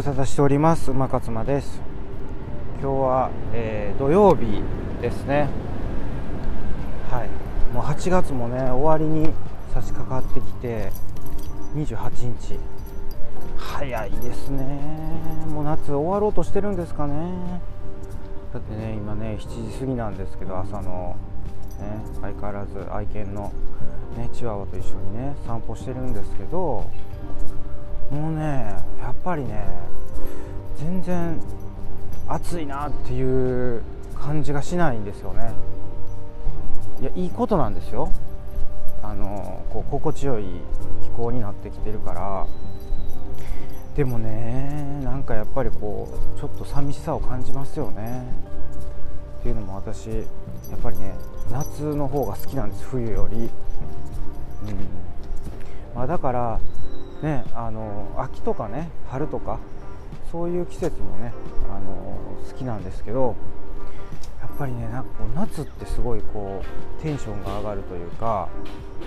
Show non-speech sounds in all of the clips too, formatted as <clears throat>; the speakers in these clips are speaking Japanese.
無沙汰しております。馬勝間です。今日は、えー、土曜日ですね。はい。もう8月もね終わりに差し掛かってきて28日。早いですね。もう夏終わろうとしてるんですかね。だってね今ね7時過ぎなんですけど朝のね相変わらず愛犬のねチワワと一緒にね散歩してるんですけどもうねやっぱりね全然暑いなっていう感じがしないんですよね。いやいいことなんですよ。あのこう心地よい気候になってきてるから。でもねなんかやっぱりこうちょっと寂しさを感じますよね。っていうのも私やっぱりね夏の方が好きなんです冬より、うん。まあ、だからねあの秋とかね春とかそういう季節もねあの好きなんですけどやっぱりねなんかこう夏ってすごいこうテンションが上がるというか、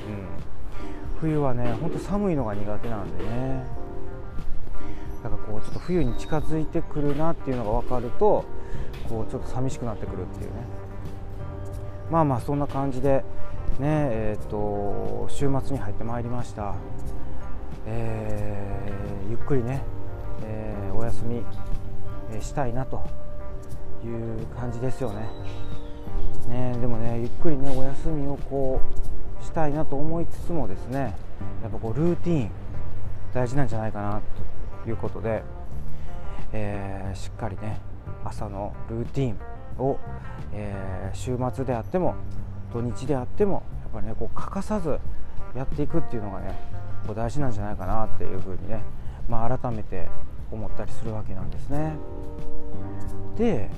うん、冬はねほんと寒いのが苦手なんでね。だからこうちょっと冬に近づいてくるなっていうのが分かるとこうちょっと寂しくなってくるっていうね。まあまあそんな感じでねえーと週末に入ってまいりました。えー、ゆっくりね、えー、お休みしたいなという感じですよね。ねでもねゆっくりねお休みをこうしたいなと思いつつもですねやっぱこうルーティン大事なんじゃないかなということで、えー、しっかりね朝のルーティンを、えー、週末であっても土日であってもやっぱりねこう欠かさずやっていくっていうのがね構大事なんじゃないかなっていうふうにね、まあ、改めて思ったりするわけなんですね。で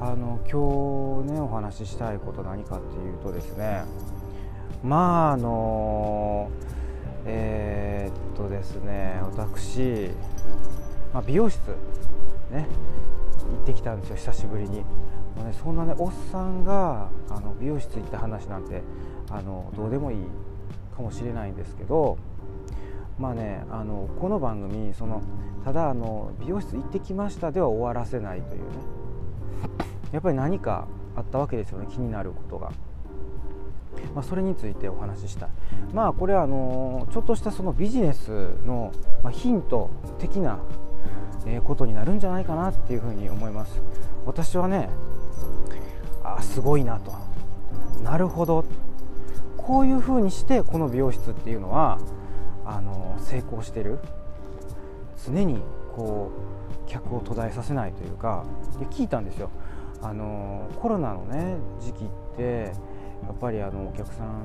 あの今日ねお話ししたいこと何かっていうとですねまああのえー、っとですね私、まあ、美容室ね行ってきたんですよ久しぶりに。もうね、そんなねおっさんがあの美容室行った話なんてあのどうでもいいかもしれないんですけどまあねあのこの番組そのただあの美容室行ってきましたでは終わらせないというね。やっぱり何かあったわけですよね気になることが。まあ、それについてお話ししたい。まあこれはあのちょっとしたそのビジネスの、まヒント的なことになるんじゃないかなっていうふうに思います。私はねあすごいなと。なるほど。こういうふうにしてこの美容室っていうのはあの成功してる。常にこう客を途絶えさせないというか。で聞いたんですよ。あのコロナのね時期ってやっぱりあのお客さん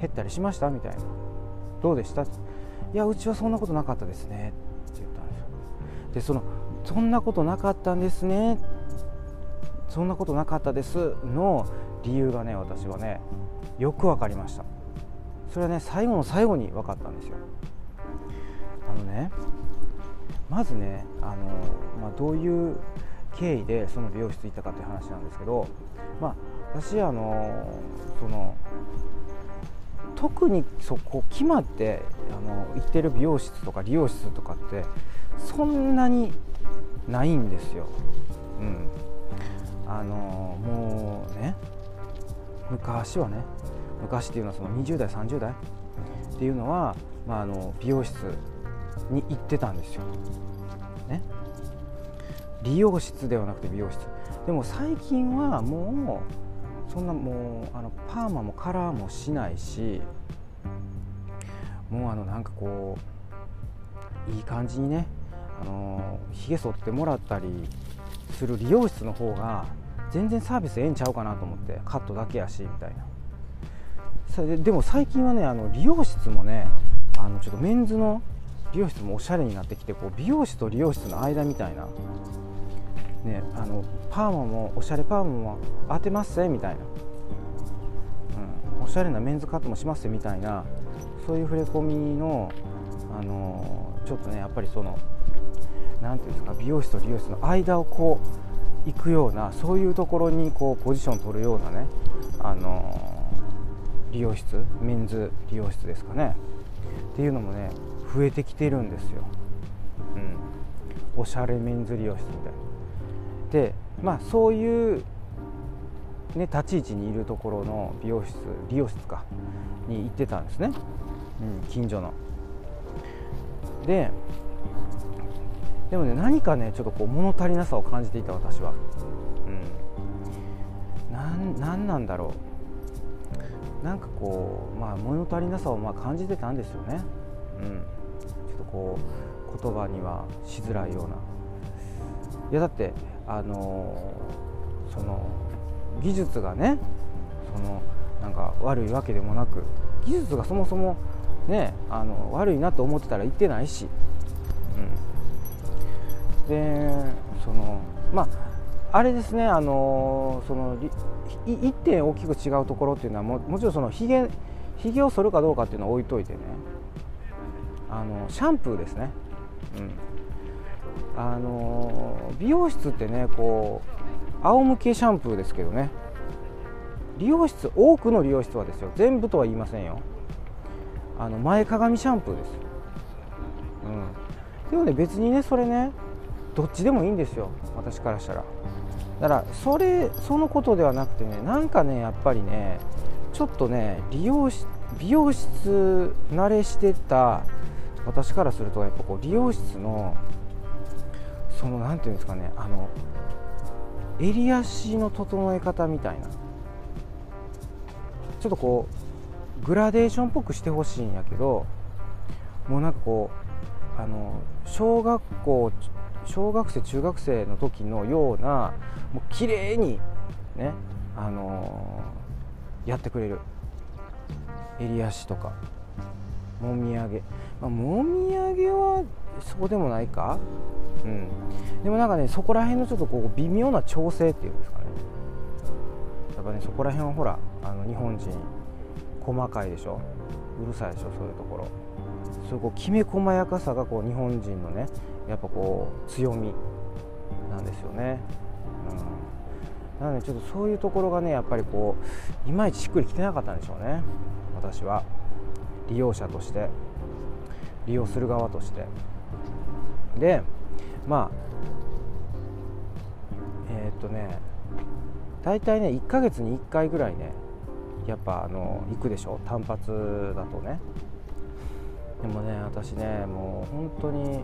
減ったりしました？みたいな。どうでした？いやうちはそんなことなかったですね。って言ったんですよ。でそのそんなことなかったんですね。そんなことなかったですの理由がね私はねよく分かりました。それはね最後の最後に分かったんですよあのねまずねあの、まあ、どういう経緯でその美容室行ったかっていう話なんですけど、まあ、私あのその特にそこ決まってあの行ってる美容室とか理容室とかってそんなにないんですよ。うん、あのもうね昔はね昔っていうのはその20代30代？っていうのは、まあ、あの美容室に行ってたんですよ。ね、理容室ではなくて美容室。でも最近はもうそんなもうあのパーマもカラーもしないしもうあのなんかこういい感じにねあのひげ剃ってもらったりする理容室の方が全然サービスええんちゃうかなと思ってカットだけやしみたいな。ででも最近はねあの理容室もねあのちょっとメンズの美容室もおしゃれになってきてこう美容室と理容室の間みたいな、ね、あのパーマもおしゃれパーマも当てますぜみたいな、うん、おしゃれなメンズカットもしますみたいなそういう触れ込みの、あのちょっとねやっぱりその何ていうんですか美容室と理容室の間をこう行くようなそういうところにこうポジションを取るようなね、あの美容室メンズ美容室ですかね。っていうのもね増えてきてるんですよ、うん、おしゃれメンズ理容室みたいな。でまあそういうね、立ち位置にいるところの美容室理容室かに行ってたんですね、うん、近所の。ででもね何かねちょっとこう物足りなさを感じていた私は、うん、なんなんなんだろう。なんかこうまあ物足りなさをまあ感じてたんですよね、うん、ちょっとこう言葉にはしづらいような。いやだってあのー、その技術がねそのなんか悪いわけでもなく技術がそもそもねあの悪いなと思ってたら言ってないし、うん、でそのまああれですねあのその一点大きく違うところっていうのはももちろんそのひげひげを剃るかどうかっていうのは置いといてね。あのシャンプーですね、うん、あの美容室ってねこう仰向けシャンプーですけどね。理容室多くの理容室はですよ。全部とは言いませんよ。あの前かがみシャンプーです。うん。でもね別にねそれねどっちでもいいんですよ。私からしたら。だからそれそのことではなくてねなんかねやっぱりねちょっとね理容室美容室慣れしてた私からするとやっぱこう理容室のその何ていうんですかねあの襟足の整え方みたいな。ちょっとこうグラデーションっぽくしてほしいんやけどもうなんかこうあの小学校小学生中学生の時のようなもう綺麗にねあのー、やってくれる。襟足とかもみあげ、まあ、もみあげはそうでもないか？うん。でもなんかねそこら辺のちょっとこう微妙な調整っていうんですかね。やっぱねそこら辺はほらあの日本人細かいでしょ？うるさいでしょ？そういうところ。そういうこうきめ細やかさがこう日本人のねやっぱこう強みなんですよね、うん、なのでちょっとそういうところがねやっぱりこういまいちしっくりきてなかったんでしょうね。私は。利用者として。利用する側として。でまあえー、っとね大体ね1ヶ月に1回ぐらいねやっぱあの行くでしょ？単発だとね。でもね私ねもう本当に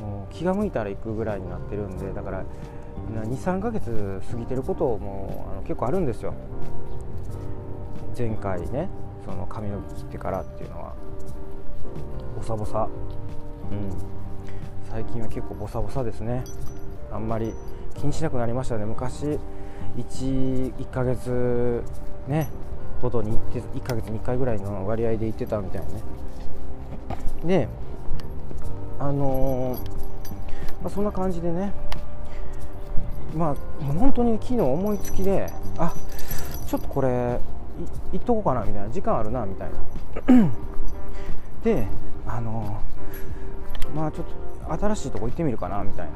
もう気が向いたら行くぐらいになってるんでだから23ヶ月過ぎてることもあの結構あるんですよ。前回ねその髪の毛切ってからっていうのは。ボサボサ。うん。最近は結構ボサボサですね。あんまり気にしなくなりましたね。昔 1, 1ヶ月ねごとに行って1ヶ月に1回ぐらいの割合で行ってたみたいなね。であのー、まあ、そんな感じでね。まあ本当に昨日思いつきであちょっとこれ行っとこうかなみたいな。時間あるなみたいな。<clears throat> であのー、まあちょっと新しいとこ行ってみるかなみたいな、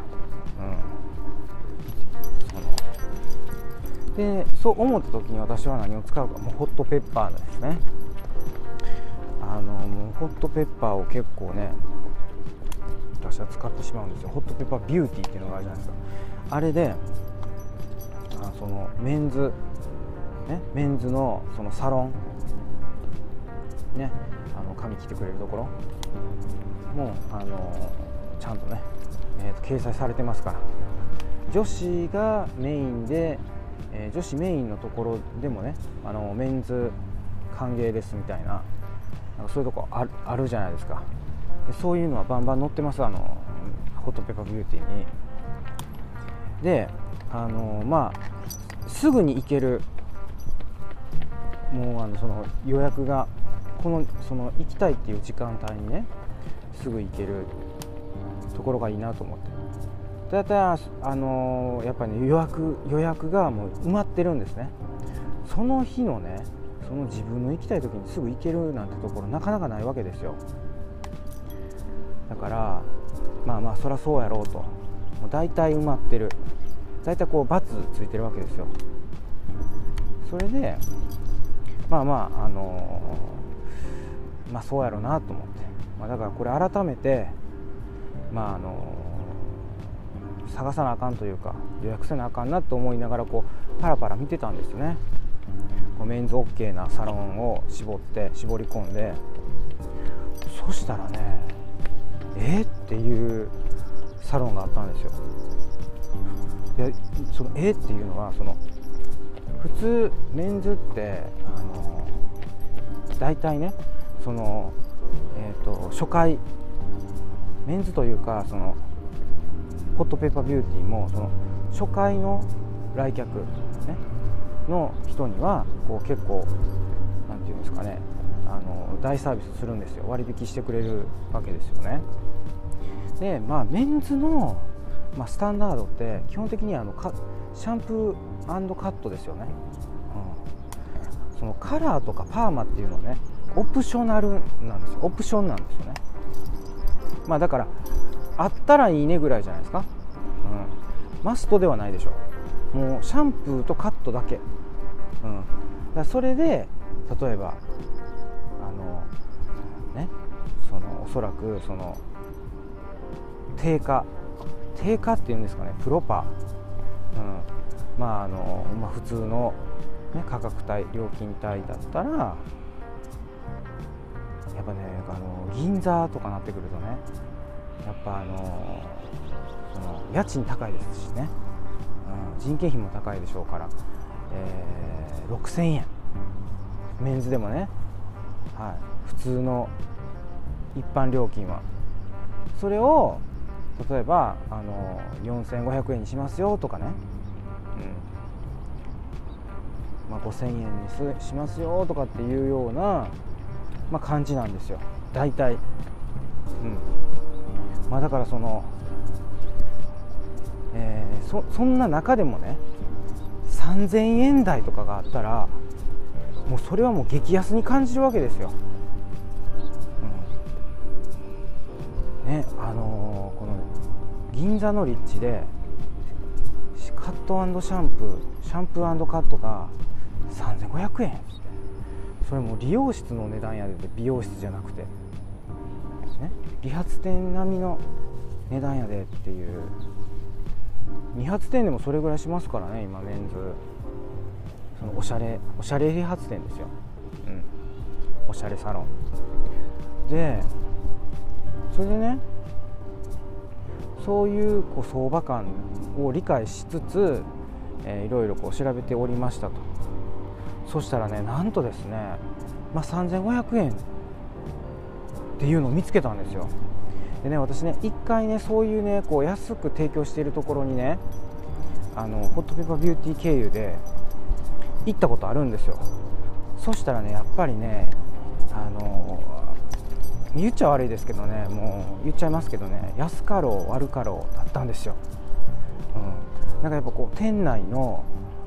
うん。でそう思った時に私は何を使うか。もうホットペッパーですね。あのもうホットペッパーを結構ね私は使ってしまうんですよ。ホットペッパービューティーっていうのがあるじゃないですか。あれであそのメンズねメンズのそのサロンねあの髪切ってくれるところもあのちゃんとね、えーと掲載されてますから。女子がメインでえー、女子メインのところでもねあのメンズ歓迎ですみたいななんかそういうとこあるじゃないですか。そういうのはバンバン載ってますあのホットペッパービューティーに。であのまあすぐに行けるもうあのその予約がこのその行きたいっていう時間帯にねすぐ行けるところがいいなと思って。だいたいあの、やっぱり、ね、予約予約がもう埋まってるんですね。その日のねその自分の行きたい時にすぐ行けるなんてところなかなかないわけですよ。だからまあまあそりゃそうやろうと。もう大体埋まってる。大体こう×ついてるわけですよ。それでまあまああのー、まあそうやろうなと思って、まあ、だからこれ改めてまああの探さなあかんというか予約せなあかんなと思いながらこうパラパラ見てたんですよね。こうメンズ OK なサロンを絞って絞り込んで。そしたらねえー、っていうサロンがあったんですよ。いやそのえー、っていうのはその普通メンズってあの大体ねその、えーと、初回メンズというかそのホットペーパービューティーもその初回の来客、ね、の人にはこう結構なんていうんですかねあの大サービスするんですよ。割引してくれるわけですよね。でまあメンズの、まあ、スタンダードって基本的にあのかシャンプーカットですよね、うん、そのカラーとかパーマっていうのはねオプショナルなんですよ。オプションなんですよね。まあだからあったらいいねぐらいじゃないですか、うん、マストではないでしょ。うもうシャンプーとカットだけ、うん、だそれで例えばあのねそのおそらくその定価定価っていうんですかね。プロパ、うん。まああのまあ、普通の、ね、価格帯料金帯だったらやっぱねあの銀座とかなってくるとねやっぱあのその家賃高いですしね、うん、人件費も高いでしょうから、えー、6000円。メンズでもね、はい、普通の一般料金は。それを例えばあの4500円にしますよとかね、うん。まあ、5000円にしますよとかっていうような、まあ、感じなんですよ。大体、うん。まあ、だからその、えー、そそんな中でもね3000円台とかがあったらもうそれはもう激安に感じるわけですよ。銀座の立地でカットシャンプーシャンプーカットが3500円。それも理容室の値段やで美容室じゃなくて、ね、理髪店並みの値段やでっていう。理髪店でもそれぐらいしますからね今メンズ。そのおしゃれおしゃれ理髪店ですよ、うん、おしゃれサロン。でそれでねそういうこう相場感を理解しつつ、えー、いろいろこう調べておりましたと。そしたらねなんとですね、まあ、3500円っていうのを見つけたんですよ。でね私ね一回ねそういうねこう安く提供しているところにねあのホットペッパービューティー経由で行ったことあるんですよ。そしたらねやっぱりねあの言っちゃ悪いですけどね。もう言っちゃいますけどね。安かろう悪かろうだったんですよ、うん、なんかやっぱこう店内の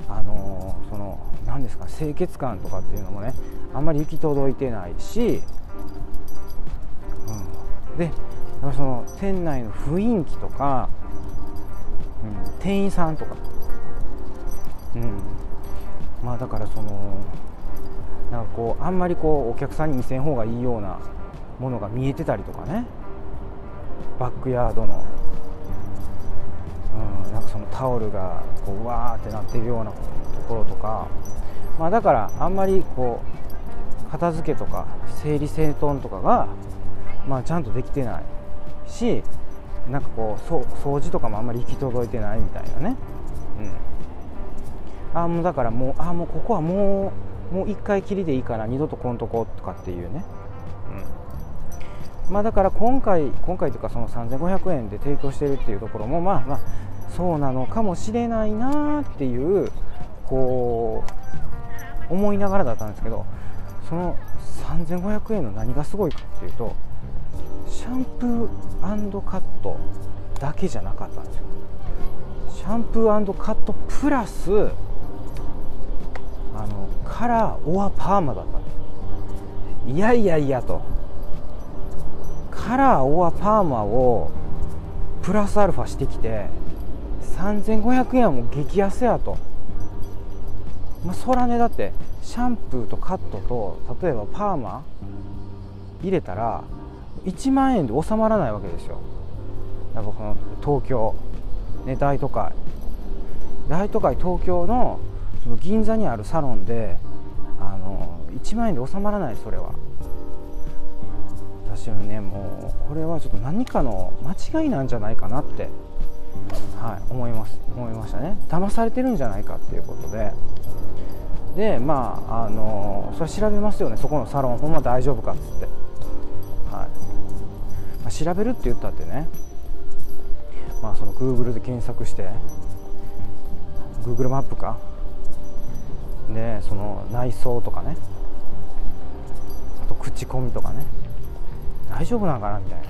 あのその何ですか清潔感とかっていうのもねあんまり行き届いてないし、うん、でその店内の雰囲気とか、うん、店員さんとか、うん、まあだからそのなんかこうあんまりこうお客さんに見せん方がいいようなものが見えてたりとかね。バックヤードの、うん、なんかそのタオルがこうわーってなってるようなところとか、まあ、だからあんまりこう片付けとか整理整頓とかが、まあ、ちゃんとできてないしなんかこう掃除とかもあんまり行き届いてないみたいなね、うん、あもうだからもうあもうここはもうもう1回きりでいいから二度と来んとことかっていうね、まあ、だから今回、今回というかその3500円で提供しているっていうところも、まあまあ、そうなのかもしれないなっていう、こう、思いながらだったんですけど、その3500円の何がすごいかっていうと、シャンプーカットだけじゃなかったんですよ。シャンプーカットプラス、あのカラーオアパーマだったんですいやいやいやとカラーオアパーマをプラスアルファしてきて3500円はもう激安やと、まあ、そらねだってシャンプーとカットと例えばパーマ入れたら1万円で収まらないわけですよ。やっぱこの東京、ね、大都会。大都会東京のその銀座にあるサロンであの1万円で収まらないそれは。私はねもうこれはちょっと何かの間違いなんじゃないかなってはい思います。思いましたね。騙されてるんじゃないかっていうことで。でまああのそれ調べますよね。そこのサロンほんま大丈夫かっつって、はい。まあ、調べるって言ったってね。まあその Google で検索して Google マップか。でその内装とかね。あと口コミとかね。大丈夫なのかなみたい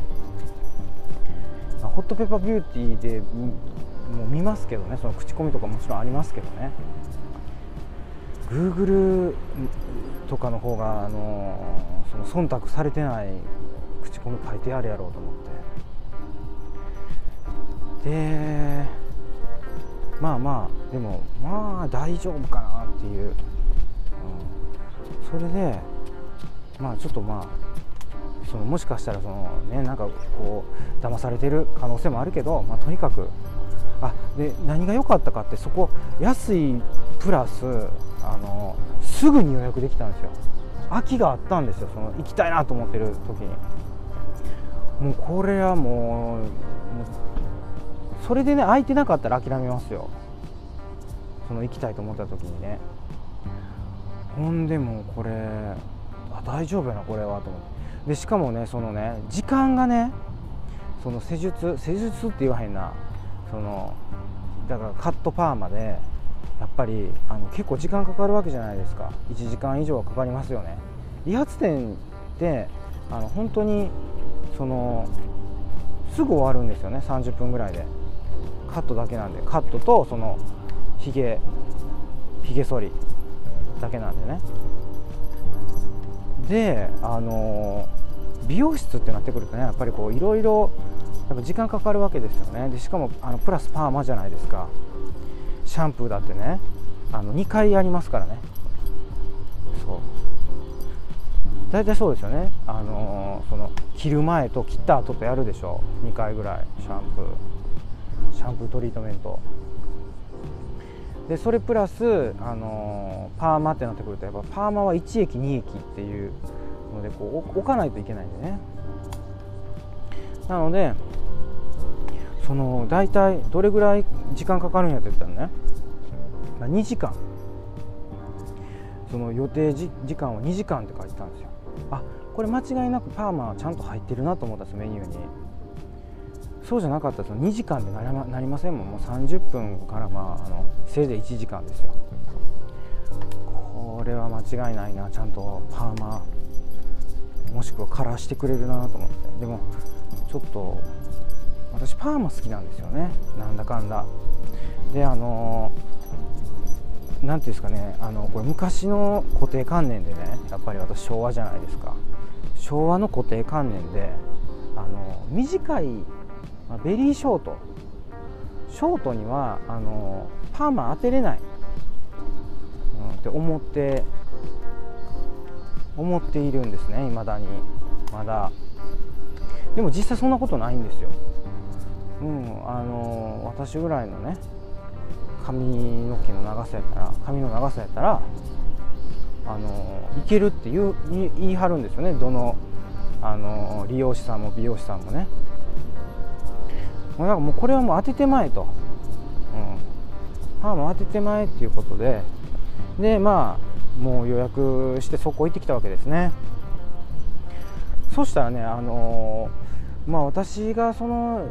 な、ホットペッパービューティーでもう見ますけどね。その口コミとかもちろんありますけどね。Google とかの方が、あのその忖度されてない口コミ書いてあるやろうと思って。でまあまあでもまあ大丈夫かなっていう、うん、それでまあちょっとまあそのもしかしたらそのねなんかこう騙されてる可能性もあるけど、まあ、とにかくあで何が良かったかってそこ安いプラスあのすぐに予約できたんですよ。空きがあったんですよその行きたいなと思ってる時に。もうこれはもうそれでね空いてなかったら諦めますよ。その行きたいと思った時にね。ほんでもこれあ大丈夫やなこれはと思って。でしかもねそのね時間がねその施術施術って言わへんな。そのだからカットパーマでやっぱりあの結構時間かかるわけじゃないですか。1時間以上はかかりますよね。理髪店ってあの本当にそのすぐ終わるんですよね。30分ぐらいで。カットだけなんで。カットとそのひげひげ剃りだけなんでね。であの美容室ってなってくるとねやっぱりこういろいろ時間かかるわけですよね。でしかもあのプラスパーマじゃないですか。シャンプーだってね。あの2回やりますからね。そう。大体そうですよね。あの、その切る前と切った後とやるでしょ。2回ぐらい。シャンプー。シャンプートリートメント。でそれプラス、あの、パーマってなってくるとやっぱパーマは1液2液っていうのでこう置かないといけないんでね。なのでその大体どれぐらい時間かかるんやって言ったらね、まあ、2時間。その予定時間は2時間って書いてたんですよ。あこれ間違いなくパーマはちゃんと入ってるなと思ったんですメニューに。そうじゃなかったら2時間でなりまなりませんもん。もう30分からまああのせいぜい1時間ですよ。これは間違いないな。ちゃんとパーマもしくはカラーしてくれるなと思って。でもちょっと私パーマ好きなんですよね。なんだかんだ。であの何ていうんですかね。あのこれ昔の固定観念でねやっぱり私昭和じゃないですか。昭和の固定観念であの短い、まあ、ベリーショート。ショートにはあのパーマ当てれない、うん、って思って思っているんですね未だに。まだ。でも実際そんなことないんですよ。うんあの私ぐらいのね髪の毛の長さやったら髪の長さやったらあのいけるって言う言い張るんですよね。どのあの利用師さんも美容師さんもね。だからもうこれはもう当ててまえと、うん、パーマ当ててまえっていうことで。でまあもう予約してそこ行ってきたわけですね。そしたらねあのまあ私がその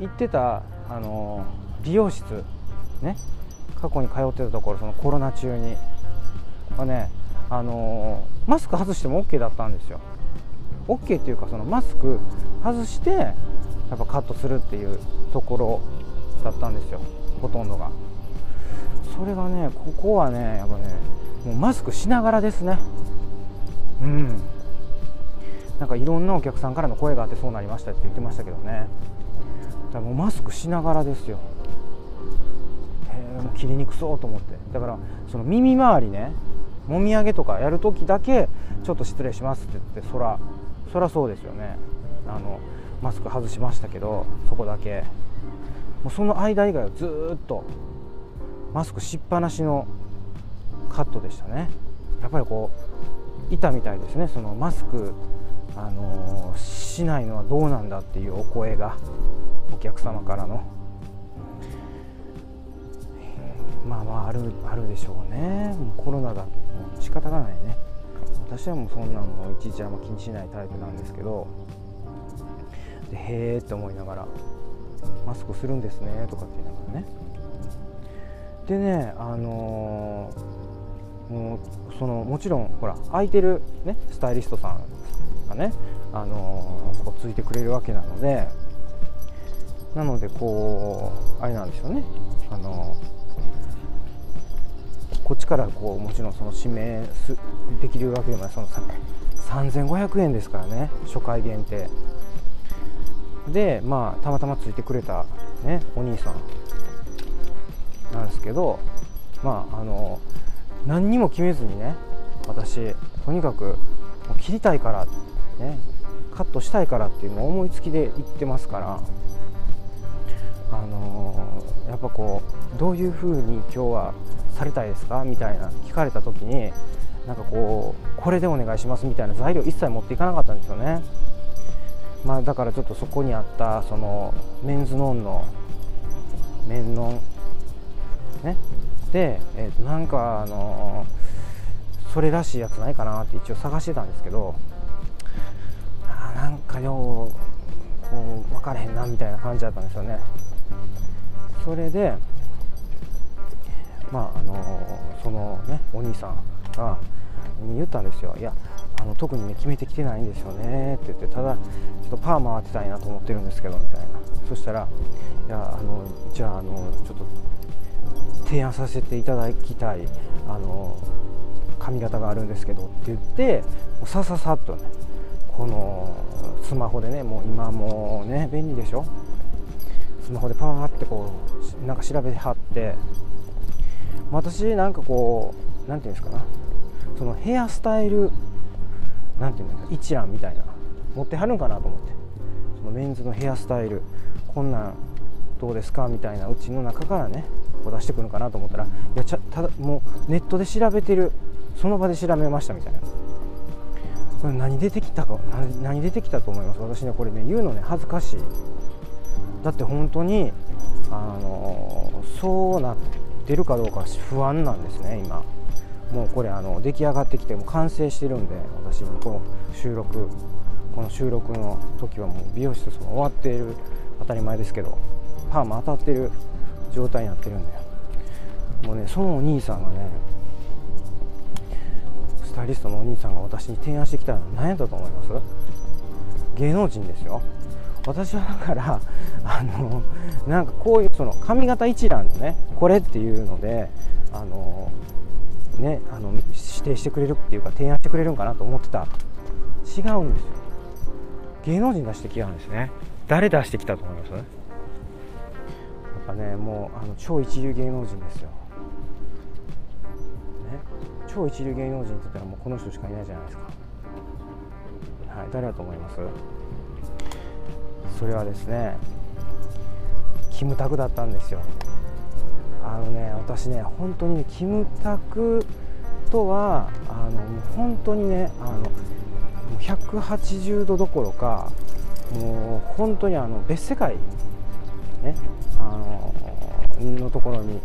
行ってたあの美容室ね過去に通ってたところそのコロナ中に。はねあのマスク外しても OK だったんですよ。OK っていうかそのマスク外してやっぱカットするっていうところだったんですよ。ほとんどが。それがねここはねやっぱねもうマスクしながらですね。うん。なんかいろんなお客さんからの声があってそうなりましたって言ってましたけどね。だからもうマスクしながらですよ。へえもう切りにくそうと思って。だからその耳周りねもみあげとかやるときだけちょっと失礼しますって言って空そらそらそうですよね。あのマスク外しましたけどそこだけ。もうその間以外はずっとマスクしっぱなしのカットでしたね。やっぱりこういたみたいですね。そのマスク、あのー、しないのはどうなんだっていうお声がお客様からの。まあまああるあるでしょうね。コロナだもう仕方がないね。私はもうそんなのいちいちあんま気にしないタイプなんですけどでへえって思いながらマスクするんですねとかって言いながらね。でねあのー、もうそのもちろんほら空いてる、ね、スタイリストさんがね、あのー、こうついてくれるわけなのでなのでこうあれなんでしょうね。あのー、こっちからこうもちろんその指名すできるわけでもない。その3500円ですからね。初回限定。でまあたまたまついてくれたねお兄さんなんですけどまああの何にも決めずにね私とにかくもう切りたいからねカットしたいからっていうのを思いつきで言ってますから。あのやっぱこうどういう風に今日はされたいですか？みたいな聞かれた時になんかこうこれでお願いしますみたいな材料一切持っていかなかったんですよね。まあ、だからちょっとそこにあったそのメンズノンのメンノン？ね？で、えー、となんかあのー、それらしいやつないかなって一応探してたんですけどあなんかようこう分からへんなみたいな感じだったんですよね。それでまああのー、そのねお兄さんがに言ったんですよ。いやあの特にね決めてきてないんですよね。って言ってただちょっとパーマ当てたいなと思ってるんですけどみたいな。そしたらいやあのじゃああのちょっと提案させていただきたいあの髪型があるんですけどって言ってさささっとねこのスマホでねもう今もうね便利でしょ？スマホでパーってこうなんか調べはって私なんかこう何て言うんですかな。そのヘアスタイル何て言うんだ一覧みたいな持ってはるんかなと思って。そのメンズのヘアスタイルこんなんどうですかみたいなうちの中からねこう出してくるのかなと思ったらいやちゃただもうネットで調べてるその場で調べましたみたいな。これ何出てきたか何出てきたと思います？私ねこれね言うのね恥ずかしい。だって本当にあのそうなってるかどうか不安なんですね今。もうこれあの出来上がってきても完成してるんで私この収録この収録の時はもう美容室と終わっている当たり前ですけどパーマ当たってる状態になってるんだよもうねそのお兄さんがねスタイリストのお兄さんが私に提案してきたのは何やったと思います？芸能人ですよ。私はだからあのなんかこういうその髪型一覧でねこれっていうのであのねあの指定してくれるっていうか提案してくれるんかなと思ってた。違うんですよ。芸能人出してきたんですね。誰出してきたと思います？やっぱねもうあの超一流芸能人ですよ、ね、超一流芸能人って言ったらもうこの人しかいないじゃないですか。はい誰だと思います？それはですねキムタクだったんですよ。あのね私ね本当にねキムタクとはあの本当にねあの180度どころかもう本当にあの別世界ねあののところに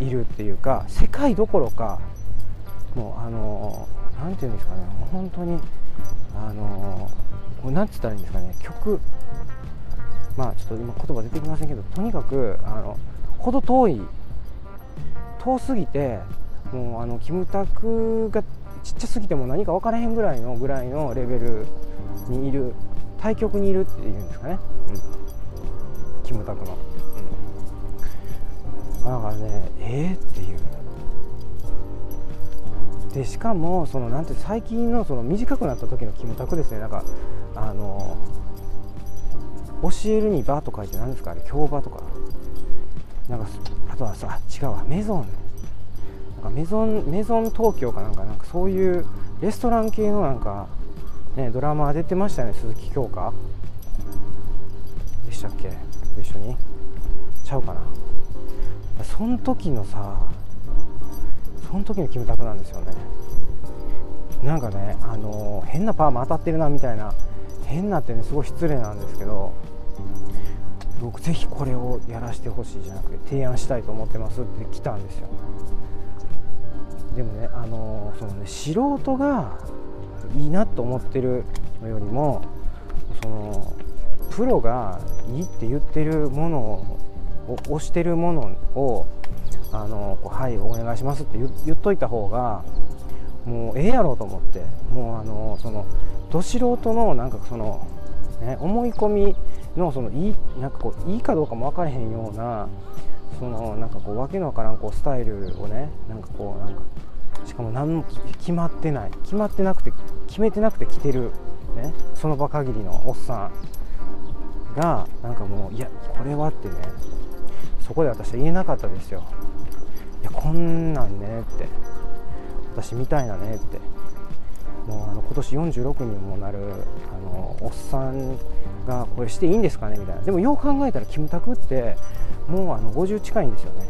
いるっていうか世界どころかもうあのなんていうんですかねもう本当にあのなんつったらいいんですかね曲。まあちょっと今言葉出てきませんけどとにかくあの程遠い遠すぎてもうあのキムタクがちっちゃすぎても何か分からへんぐらいのぐらいのレベルにいる対極にいるっていうんですかね、うん、キムタクの、うん、だからねえー、っていう。でしかもそのなんて最近のその短くなった時のキムタクですね。なんかあの教えるにバーと書いて何ですか？あれ京場とか。なんかあとはさ違うわ。メゾン。なんかメゾンメゾン東京かなんかなんかそういうレストラン系のなんか、ね、ドラマ出てましたよね鈴木京香。でしたっけ？一緒に。ちゃうかな。その時のさその時のキムタクなんですよね。なんかねあの変なパーマ当たってるなみたいな変なってねすごい失礼なんですけど僕ぜひこれをやらせてほしいじゃなくて提案したいと思ってますって来たんですよ。でもねあのそのね素人がいいなと思ってるのよりもそのプロがいいって言ってるものを押してるものをあのはいお願いしますって言っといた方がもうええやろうと思ってもうあのそのど素人のなんかその、ね、思い込みのそのいいなんかこういいかどうかも分からへんようなそのなんかこうわけのわからんこうスタイルをねなんかこうなんかしかも何も決まってない。決まってなくて決めてなくて着てる、ね、その場限りのおっさんがなんかもういやこれはってねそこで私は言えなかったですよ。いやこんなんねって私みたいなねって。もうあの今年46にもなるあのおっさんがこれしていいんですかねみたいな。でもよう考えたらキムタクってもうあの50近いんですよね。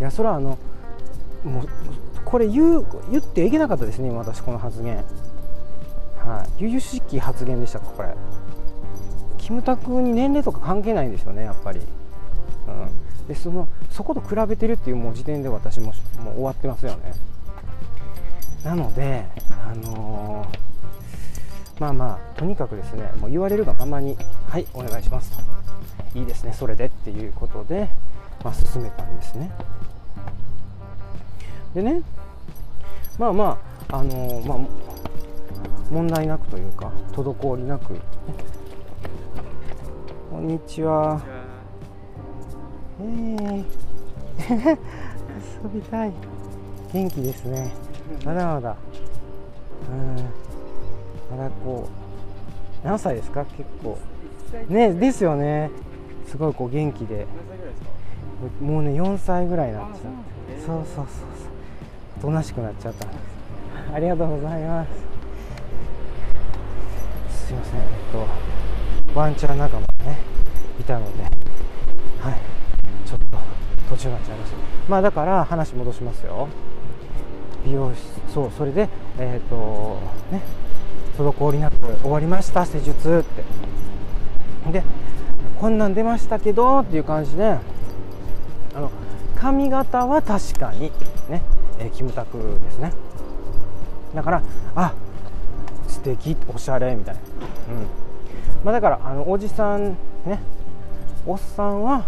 いやそれはあのもうこれ言う言っていけなかったですね私この発言。はい。由々しき発言でしたかこれ。キムタクに年齢とか関係ないんですよねやっぱり、うん、でそのそこと比べてるっていうもう時点で私ももう終わってますよね。なのであのー、まあまあとにかくですねもう言われるがままにはいお願いしますといいですねそれでっていうことで、まあ、進めたんですねでねまあまああのー、まあ問題なくというか滞りなく、こんにちは。えー、<laughs> 遊びたい。元気ですね。まだまだ。うん。まだこう。何歳ですか？結構。ね、ですよね。すごいこう元気で。もうね、4歳ぐらいになっちゃって。そうそうそうそう。おとなしくなっちゃったんです。ありがとうございます。すいません。えっと。ワンちゃん仲間がねいたのではいちょっと途中になっちゃいましたまあだから話戻しますよ美容室そうそれでえっ、ー、とね滞りなく終わりました施術って。でこんなん出ましたけどっていう感じであの髪型は確かにね、え、キムタクですね。だからあ素敵おしゃれみたいな。うん。まあ、だからあのおじさんねおっさんは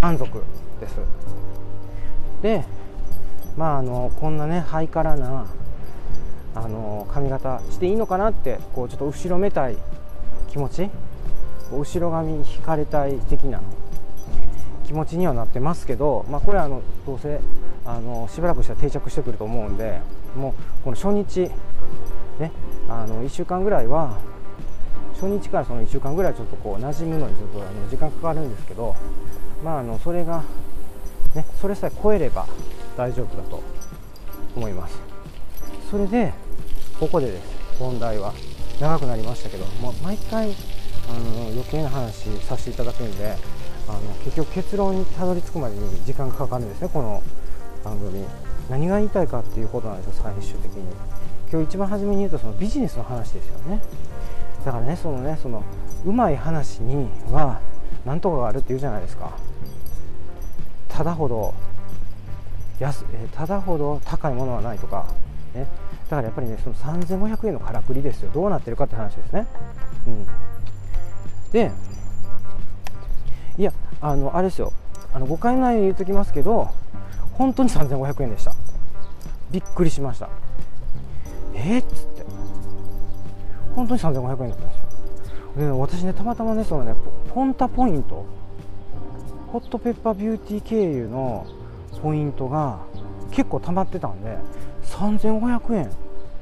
満足です。でまああのこんなねハイカラなあの髪型していいのかなってこうちょっと後ろめたい気持ち後ろ髪引かれたい的な気持ちにはなってますけど、まあ、これはあのどうせあのしばらくしたら定着してくると思うんでもうこの初日、ね、あの1週間ぐらいは初日からその1週間ぐらいちょっとこう馴染むのにちょっとあの時間かかるんですけど、まあ、あのそれが、ね、それさえ超えれば大丈夫だと思います。それでここでです。問題は長くなりましたけどもう毎回あの余計な話させていただくんであの結局結論にたどり着くまでに時間がかかるんですねこの番組。何が言いたいかっていうことなんですよ最終的に。今日一番初めに言うとそのビジネスの話ですよね。だからねそのねそのうまい話には何とかがあるって言うじゃないですか。ただほど安ただほど高いものはないとか、ね、だからやっぱりねその3500円のからくりですよ。どうなってるかって話ですね、うん、でいやあのあれですよ。あの誤解ないように言うときますけど本当に3500円でした。びっくりしました。えー、っつって。本当に3500円だったんですよ。で私ねたまたまねそのねポンタポイント。ホットペッパービューティー経由のポイントが結構溜まってたんで3500円。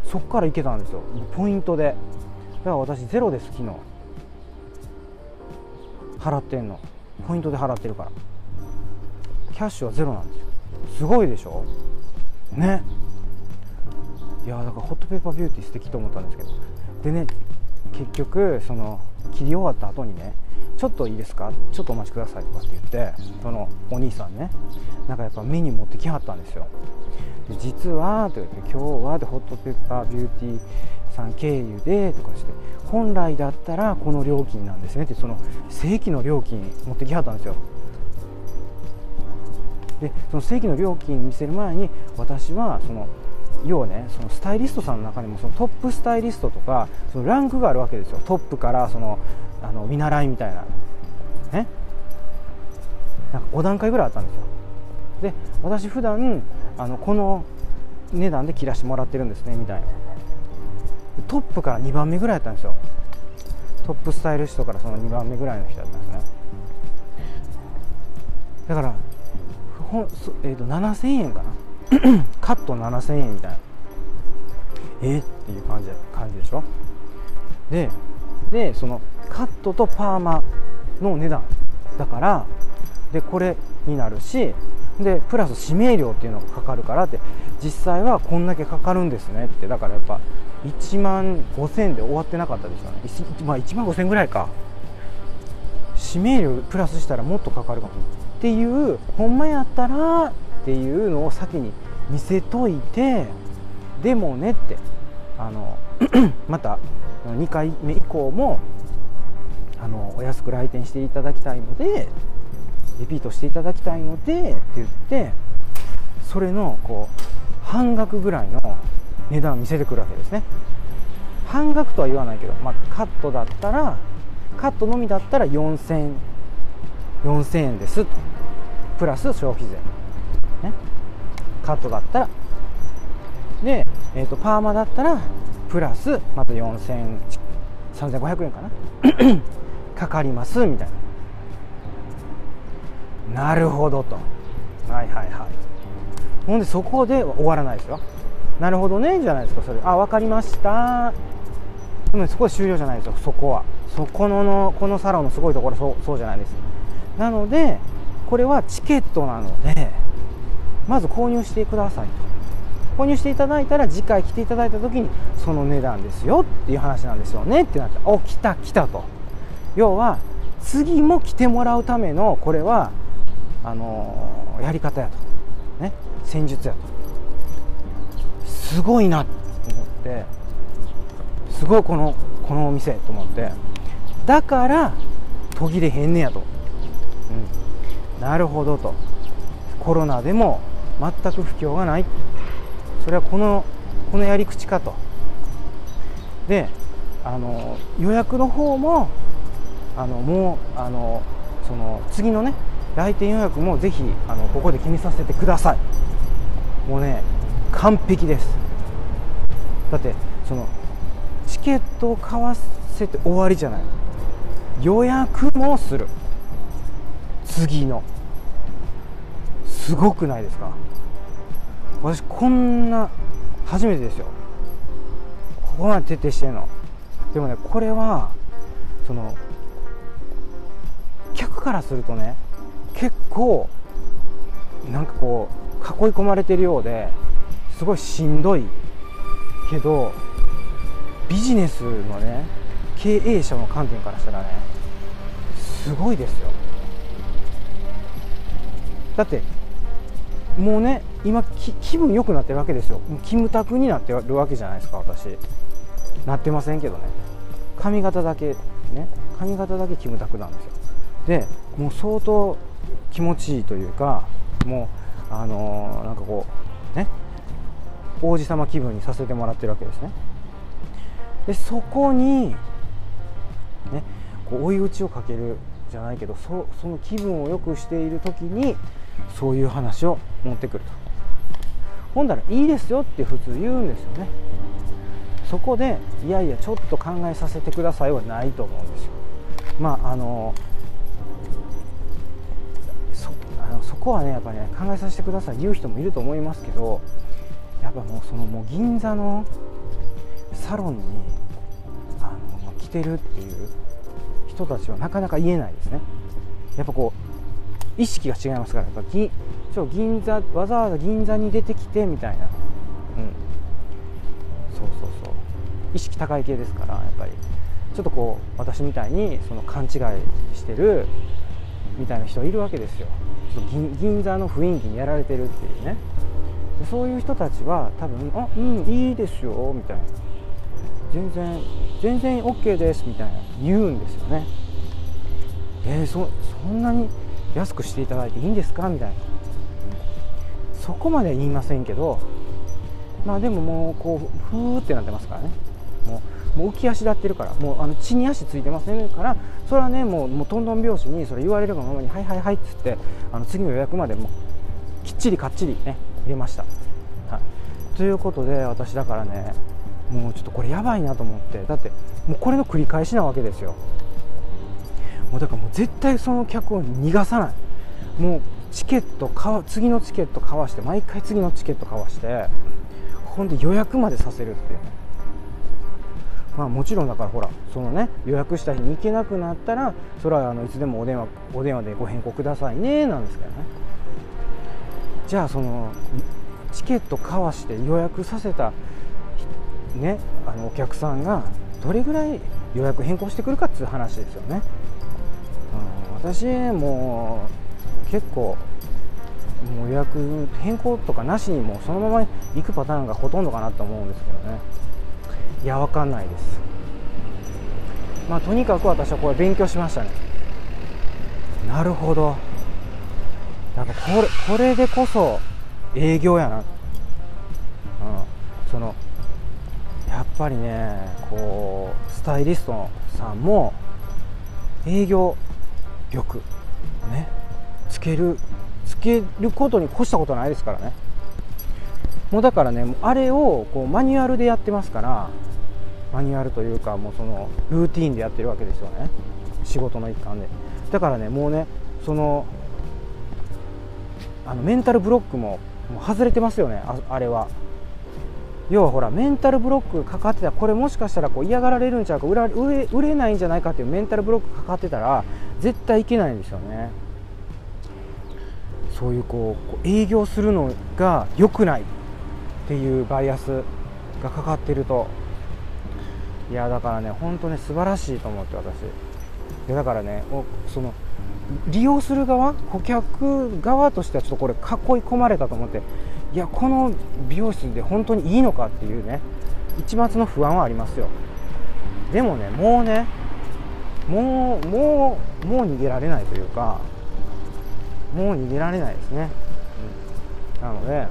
そこからいけたんですよ。ポイントで。だから私ゼロです昨日払ってんの。ポイントで払ってるから。キャッシュはゼロなんですよ。すごいでしょ？ね。いやだからホットペッパービューティー素敵と思ったんですけど。でね結局その切り終わった後にねちょっといいですか？ちょっとお待ちくださいとかって言ってそのお兄さんねなんかやっぱメニュー持ってきはったんですよ。で実はと言って今日はでホットペッパービューティーさん経由でとかして本来だったらこの料金なんですねってその正規の料金持ってきはったんですよ。でその正規の料金見せる前に私はその要はねそのスタイリストさんの中にもそのトップスタイリストとかそのランクがあるわけですよ。トップからそのあの見習いみたいな。ねなんか5段階ぐらいあったんですよ。で私普段あのこの値段で切らしてもらってるんですねみたいな。トップから2番目ぐらいだったんですよ。トップスタイリストからその2番目ぐらいの人だったんですね。だからほん、えー、と7000円かな。<clears throat> カット7000円みたいな。え？っていう感じ感じでしょ？ででそのカットとパーマの値段だからでこれになるしでプラス指名料っていうのがかかるからって実際はこんだけかかるんですねって。だからやっぱ1万5000で終わってなかったですよね、まあ、1万5000ぐらいか。指名料プラスしたらもっとかかるかもっていうほんまやったらっていうのを先に見せといてでもねってあの <clears throat> また2回目以降もあのお安く来店していただきたいのでリピートしていただきたいのでって言ってそれのこう半額ぐらいの値段を見せてくるわけですね。半額とは言わないけど、まあ、カットだったらカットのみだったら4000 4000円です。プラス消費税、ね、カットだったら。で、えーと、パーマだったらプラスまた4000 3500円かな。かかりますみたいな。なるほどと。はいはいはい。ほんでそこで終わらないですよ。なるほどねじゃないですかそれ。あ分かりました。でもそこで終了じゃないですよそこは。そこののこのサロンのすごいところそうそうじゃないです。なのでこれはチケットなのでまず購入してくださいと。購入していただいたら次回来ていただいた時にその値段ですよっていう話なんですよねってなってお来た来たと。要は次も来てもらうためのこれはあの、やり方やとね。戦術やと。すごいなと思って。すごいこのこのお店と思って。だから途切れへんねやと、うん、なるほどと。コロナでも全く不況がない。それはこのこのやり口かと。であの予約の方もあのもうあのその次のね来店予約もぜひあのここで決めさせてください。もうね完璧です。だってそのチケットを買わせて終わりじゃない。予約もする。次の。すごくないですか？私こんな初めてですよ。ここまで徹底してるの。でもねこれはその客からするとね結構なんかこう囲い込まれてるようですごいしんどい。けどビジネスのね経営者の観点からしたらねすごいですよ。だってもうね今気分良くなってるわけですよ。キムタクになってるわけじゃないですか私。なってませんけどね。髪型だけね。髪型だけキムタクなんですよ。でもう相当気持ちいいというかもうあのー、なんかこうね王子様気分にさせてもらってるわけですね。でそこにねこう追い打ちをかけるじゃないけどそその気分を良くしている時にそういう話を持ってくると。ほんだらいいですよって普通言うんですよね。そこでいやいやちょっと考えさせてくださいはないと思うんですよ。まああのそこはねやっぱね考えさせてください。言う人もいると思いますけどやっぱもうそのもう銀座のサロンにあの来てるっていう人たちはなかなか言えないですね。やっぱこう意識が違いますから。やっぱぎちょ銀座わざわざ銀座に出てきてみたいな。うん。そうそうそう。意識高い系ですからやっぱり。ちょっとこう私みたいにその勘違いしてるみたいな人いるわけですよ。銀銀座の雰囲気にやられてるっていうね。でそういう人たちは多分「あうんいいですよ」みたいな「全然全然 OK です」みたいな。言うんですよねえー、そそんなに安くしていただいていいんですか？みたいな。そこまで言いませんけどまあでももうこうふーってなってますからね。もう浮き足立ってるからもうあの地に足ついてませんからそれはねもうもうトントン拍子にそれ言われるがままに「はいはいはい」っつってあの次の予約までもきっちりかっちりね入れました、はい、ということで私だからねもうちょっとこれやばいなと思ってだってもうこれの繰り返しなわけですよ。もうだからもう絶対その客を逃がさない。もうチケットか次のチケット買わして毎回次のチケット買わしてほんで予約までさせるっていうね。まあもちろんだからほらそのね予約した日に行けなくなったらそれはあのいつでもお電話お電話でご変更くださいねなんですけどね。じゃあそのチケット買わして予約させたねあのお客さんがどれぐらい予約変更してくるかっていう話ですよね、うん、私もう結構もう予約変更とかなしにもそのまま行くパターンがほとんどかなと思うんですけどね。いやわかんないです。まあとにかく私はこれ勉強しましたね。なるほど。なんかこれこれでこそ営業やな、うん、そのやっぱりねこうスタイリストさんも営業力ねつけるつけることに越したことないですからね。もうだからねあれをこうマニュアルでやってますからマニュアルというかもうそのルーティンでやってるわけですよね。仕事の一環で。だからねもうねそのあのメンタルブロックももう外れてますよねああれは。要はほらメンタルブロックかかってたこれもしかしたらこう嫌がられるんちゃうか売ら売れ売れないんじゃないかっていうメンタルブロックかかってたら絶対いけないんですよね。そういうこう営業するのが良くないっていうバイアスがかかってると。いやだからね本当ね素晴らしいと思って私。でだからねその利用する側顧客側としてはちょっとこれ囲い込まれたと思っていやこの美容室で本当にいいのかっていうね一抹の不安はありますよ。でもねもうねもうもうもう逃げられないというかもう逃げられないですね、うん、なので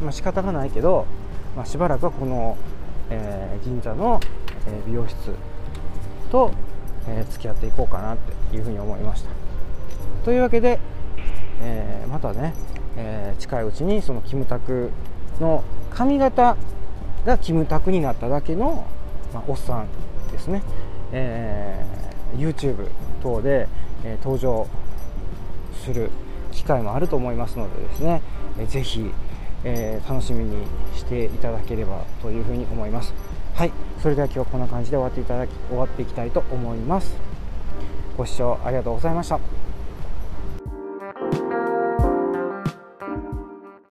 まあ仕方がないけど、まあ、しばらくはこの、えー、銀座の、え美容室と、え、付き合っていこうかなっていうふうに思いました。というわけで、え、またね、え近いうちにそのキムタクの髪型がキムタクになっただけの、まあ、おっさんですね、え YouTube 等で、え登場する機会もあると思いますのでですね、えー、ぜひ、えー、楽しみにしていただければというふうに思います。はい。それでは今日はこんな感じで終わっていただき終わっていきたいと思います。ご視聴ありがとうございました。